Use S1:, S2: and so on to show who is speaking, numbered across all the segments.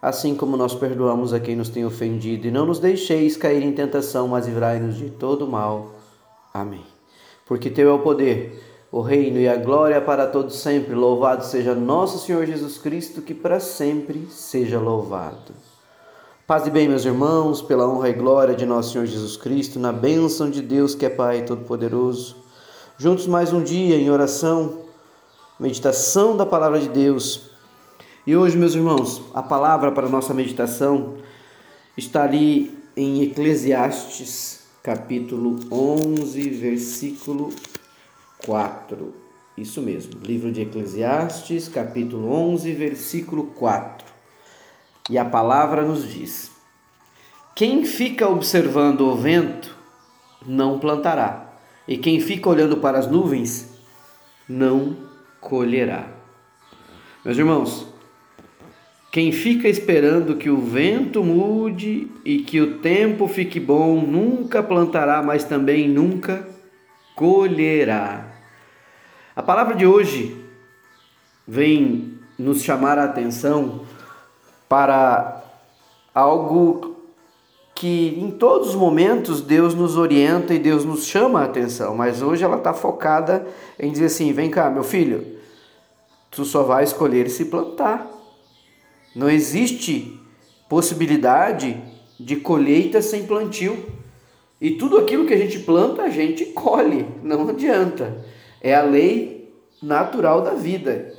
S1: assim como nós perdoamos a quem nos tem ofendido, e não nos deixeis cair em tentação, mas livrai-nos de todo mal. Amém. Porque teu é o poder, o reino e a glória para todos sempre. Louvado seja nosso Senhor Jesus Cristo, que para sempre seja louvado. Paz e bem, meus irmãos, pela honra e glória de nosso Senhor Jesus Cristo, na bênção de Deus que é Pai Todo-Poderoso. Juntos mais um dia em oração, meditação da palavra de Deus e hoje, meus irmãos, a palavra para a nossa meditação está ali em Eclesiastes, capítulo 11, versículo 4. Isso mesmo, livro de Eclesiastes, capítulo 11, versículo 4. E a palavra nos diz: Quem fica observando o vento não plantará, e quem fica olhando para as nuvens não colherá. Meus irmãos, quem fica esperando que o vento mude e que o tempo fique bom nunca plantará, mas também nunca colherá. A palavra de hoje vem nos chamar a atenção para algo que em todos os momentos Deus nos orienta e Deus nos chama a atenção, mas hoje ela está focada em dizer assim: vem cá, meu filho, tu só vai escolher se plantar. Não existe possibilidade de colheita sem plantio. E tudo aquilo que a gente planta, a gente colhe, não adianta. É a lei natural da vida.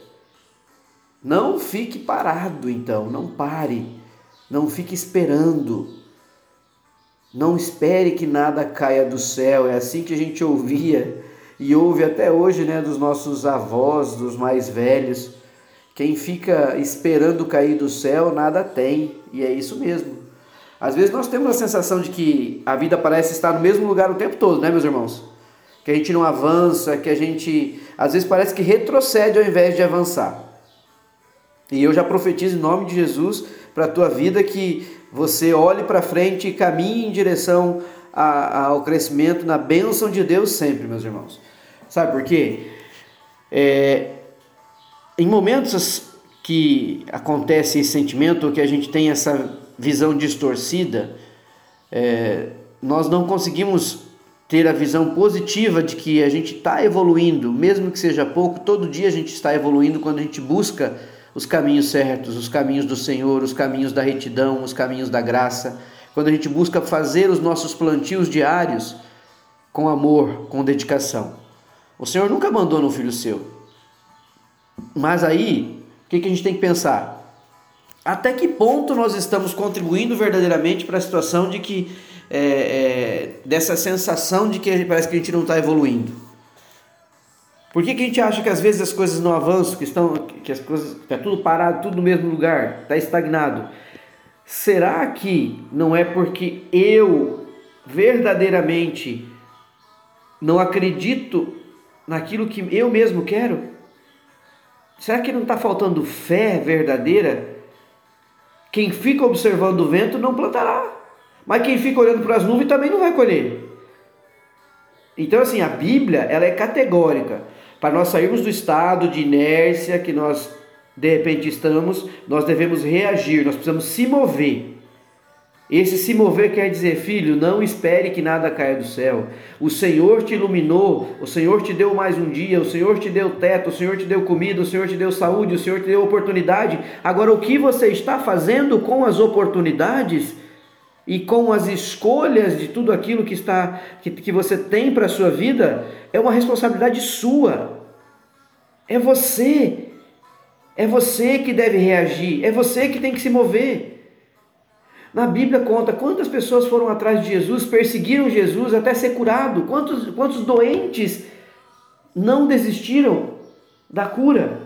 S1: Não fique parado, então, não pare. Não fique esperando. Não espere que nada caia do céu. É assim que a gente ouvia e ouve até hoje, né, dos nossos avós, dos mais velhos. Quem fica esperando cair do céu nada tem, e é isso mesmo. Às vezes nós temos a sensação de que a vida parece estar no mesmo lugar o tempo todo, né, meus irmãos? Que a gente não avança, que a gente às vezes parece que retrocede ao invés de avançar. E eu já profetizo em nome de Jesus para a tua vida que você olhe para frente e caminhe em direção a, ao crescimento na bênção de Deus sempre, meus irmãos. Sabe por quê? É, em momentos que acontece esse sentimento, que a gente tem essa visão distorcida, é, nós não conseguimos ter a visão positiva de que a gente está evoluindo, mesmo que seja pouco, todo dia a gente está evoluindo quando a gente busca os caminhos certos, os caminhos do Senhor, os caminhos da retidão, os caminhos da graça, quando a gente busca fazer os nossos plantios diários com amor, com dedicação. O Senhor nunca mandou no filho seu, mas aí, o que, que a gente tem que pensar? Até que ponto nós estamos contribuindo verdadeiramente para a situação de que é, é, dessa sensação de que parece que a gente não está evoluindo? Por que, que a gente acha que às vezes as coisas não avançam, que estão, que as coisas está tudo parado, tudo no mesmo lugar, está estagnado? Será que não é porque eu verdadeiramente não acredito naquilo que eu mesmo quero? Será que não está faltando fé verdadeira? Quem fica observando o vento não plantará, mas quem fica olhando para as nuvens também não vai colher. Então, assim, a Bíblia ela é categórica. Para nós sairmos do estado de inércia que nós de repente estamos, nós devemos reagir, nós precisamos se mover. Esse se mover quer dizer, filho, não espere que nada caia do céu. O Senhor te iluminou, o Senhor te deu mais um dia, o Senhor te deu teto, o Senhor te deu comida, o Senhor te deu saúde, o Senhor te deu oportunidade. Agora, o que você está fazendo com as oportunidades e com as escolhas de tudo aquilo que está que, que você tem para a sua vida é uma responsabilidade sua. É você. É você que deve reagir, é você que tem que se mover. Na Bíblia conta quantas pessoas foram atrás de Jesus, perseguiram Jesus até ser curado, quantos, quantos doentes não desistiram da cura.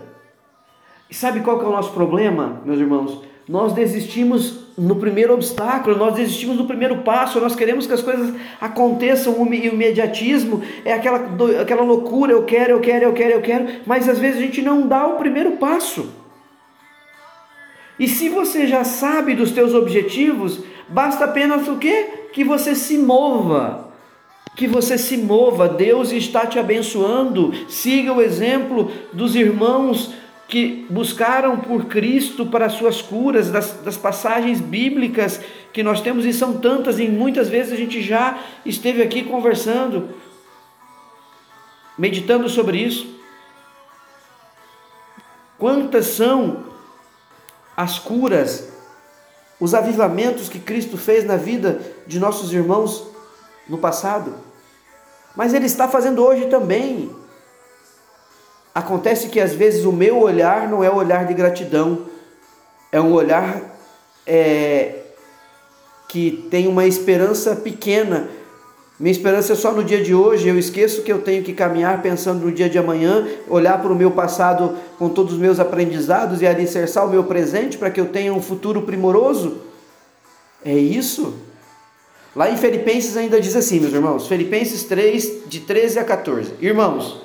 S1: E sabe qual é o nosso problema, meus irmãos? Nós desistimos no primeiro obstáculo, nós desistimos do primeiro passo, nós queremos que as coisas aconteçam, o imediatismo é aquela, aquela loucura, eu quero, eu quero, eu quero, eu quero, mas às vezes a gente não dá o primeiro passo. E se você já sabe dos teus objetivos, basta apenas o quê? Que você se mova. Que você se mova, Deus está te abençoando. Siga o exemplo dos irmãos que buscaram por Cristo para suas curas, das, das, passagens bíblicas que nós temos, e são tantas, e muitas vezes a gente já esteve aqui conversando, meditando sobre isso. Quantas são as curas, os avivamentos que Cristo fez na vida de nossos irmãos no passado? Mas Ele está fazendo hoje também. Acontece que às vezes o meu olhar não é o olhar de gratidão, é um olhar é, que tem uma esperança pequena. Minha esperança é só no dia de hoje, eu esqueço que eu tenho que caminhar pensando no dia de amanhã, olhar para o meu passado com todos os meus aprendizados e alicerçar o meu presente para que eu tenha um futuro primoroso. É isso? Lá em Filipenses ainda diz assim, meus irmãos, Filipenses 3, de 13 a 14. Irmãos,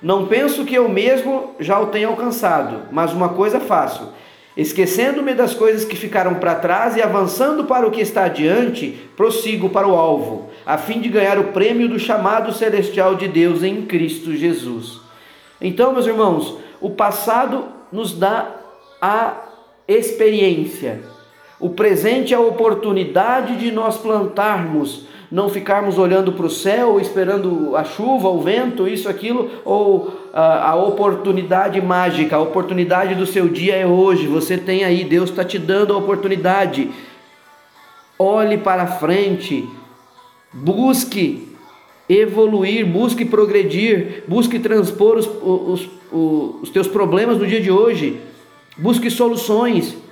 S1: não penso que eu mesmo já o tenha alcançado, mas uma coisa faço: esquecendo-me das coisas que ficaram para trás e avançando para o que está adiante, prossigo para o alvo, a fim de ganhar o prêmio do chamado celestial de Deus em Cristo Jesus. Então, meus irmãos, o passado nos dá a experiência, o presente é a oportunidade de nós plantarmos não ficarmos olhando para o céu, esperando a chuva, o vento, isso, aquilo, ou a, a, oportunidade mágica, a oportunidade do seu dia é hoje, você tem aí, Deus está te dando a oportunidade. Olhe para frente, busque evoluir, busque progredir, busque transpor os, os, os, os teus problemas no dia de hoje, busque soluções.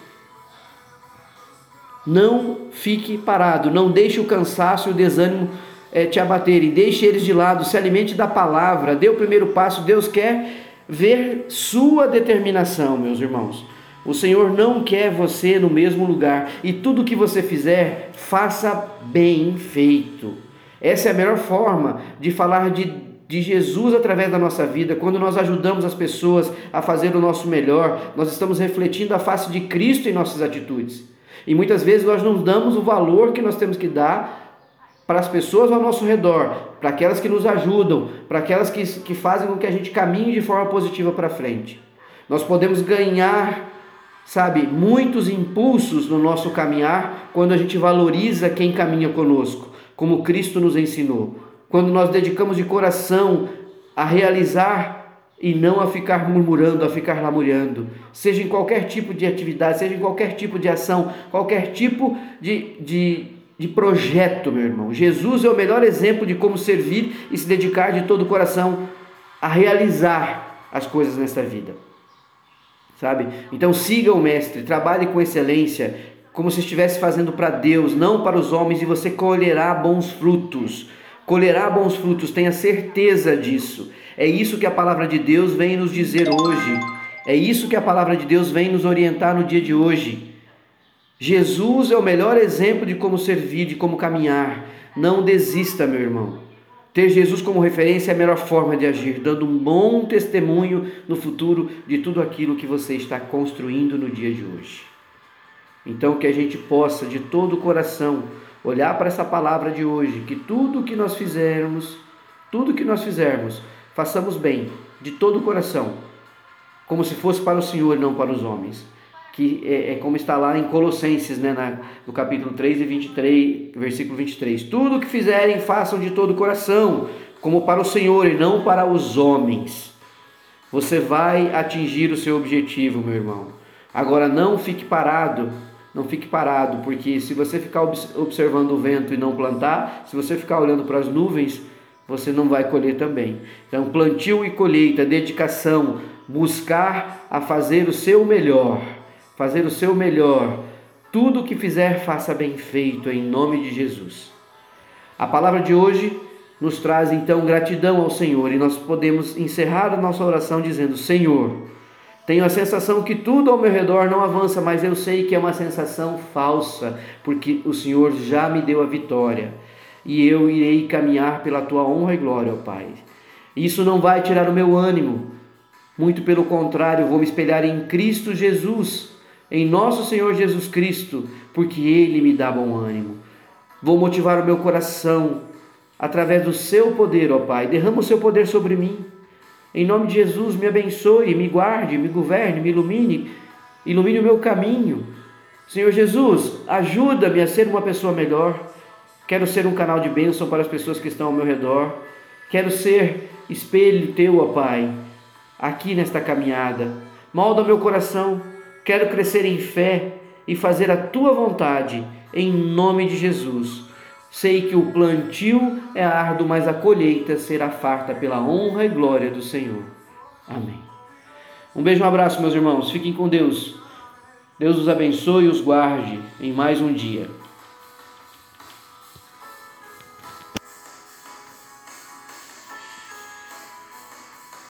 S1: Não fique parado, não deixe o cansaço e o desânimo é, te abaterem, deixe eles de lado, se alimente da palavra, dê o primeiro passo. Deus quer ver sua determinação, meus irmãos. O Senhor não quer você no mesmo lugar e tudo que você fizer, faça bem feito. Essa é a melhor forma de falar de, de Jesus através da nossa vida. Quando nós ajudamos as pessoas a fazer o nosso melhor, nós estamos refletindo a face de Cristo em nossas atitudes. E muitas vezes nós não damos o valor que nós temos que dar para as pessoas ao nosso redor, para aquelas que nos ajudam, para aquelas que, que fazem com que a gente caminhe de forma positiva para frente. Nós podemos ganhar, sabe, muitos impulsos no nosso caminhar quando a gente valoriza quem caminha conosco, como Cristo nos ensinou. Quando nós dedicamos de coração a realizar e não a ficar murmurando, a ficar lamuriando. Seja em qualquer tipo de atividade, seja em qualquer tipo de ação, qualquer tipo de, de, de projeto, meu irmão. Jesus é o melhor exemplo de como servir e se dedicar de todo o coração a realizar as coisas nesta vida. Sabe? Então siga o Mestre, trabalhe com excelência, como se estivesse fazendo para Deus, não para os homens, e você colherá bons frutos. Colherá bons frutos, tenha certeza disso. É isso que a palavra de Deus vem nos dizer hoje. É isso que a palavra de Deus vem nos orientar no dia de hoje. Jesus é o melhor exemplo de como servir, de como caminhar. Não desista, meu irmão. Ter Jesus como referência é a melhor forma de agir, dando um bom testemunho no futuro de tudo aquilo que você está construindo no dia de hoje. Então, que a gente possa, de todo o coração, olhar para essa palavra de hoje, que tudo que nós fizermos, tudo que nós fizermos, façamos bem de todo o coração, como se fosse para o Senhor e não para os homens. Que é, é como está lá em Colossenses, né, na, no capítulo 3 e 23, versículo 23. Tudo o que fizerem, façam de todo o coração, como para o Senhor e não para os homens. Você vai atingir o seu objetivo, meu irmão. Agora não fique parado, não fique parado, porque se você ficar observando o vento e não plantar, se você ficar olhando para as nuvens, você não vai colher também. Então, plantio e colheita, dedicação, buscar a fazer o seu melhor, fazer o seu melhor. Tudo o que fizer, faça bem feito, em nome de Jesus. A palavra de hoje nos traz então gratidão ao Senhor e nós podemos encerrar a nossa oração dizendo: Senhor, Tenho a sensação que tudo ao meu redor não avança, mas eu sei que é uma sensação falsa, porque o Senhor já me deu a vitória e eu irei caminhar pela tua honra e glória, ó Pai. Isso não vai tirar o meu ânimo, muito pelo contrário, vou me espelhar em Cristo Jesus, em nosso Senhor Jesus Cristo, porque Ele me dá bom ânimo. Vou motivar o meu coração através do seu poder, ó Pai. Derrama o seu poder sobre mim. Em nome de Jesus, me abençoe, me guarde, me governe, me ilumine, ilumine o meu caminho. Senhor Jesus, ajuda-me a ser uma pessoa melhor. Quero ser um canal de bênção para as pessoas que estão ao meu redor. Quero ser espelho teu, ó Pai, aqui nesta caminhada. Molda meu coração. Quero crescer em fé e fazer a tua vontade, em nome de Jesus. Sei que o plantio é árduo, mas a colheita será farta pela honra e glória do Senhor. Amém. Um beijo, um abraço, meus irmãos. Fiquem com Deus. Deus os abençoe e os guarde em mais um dia.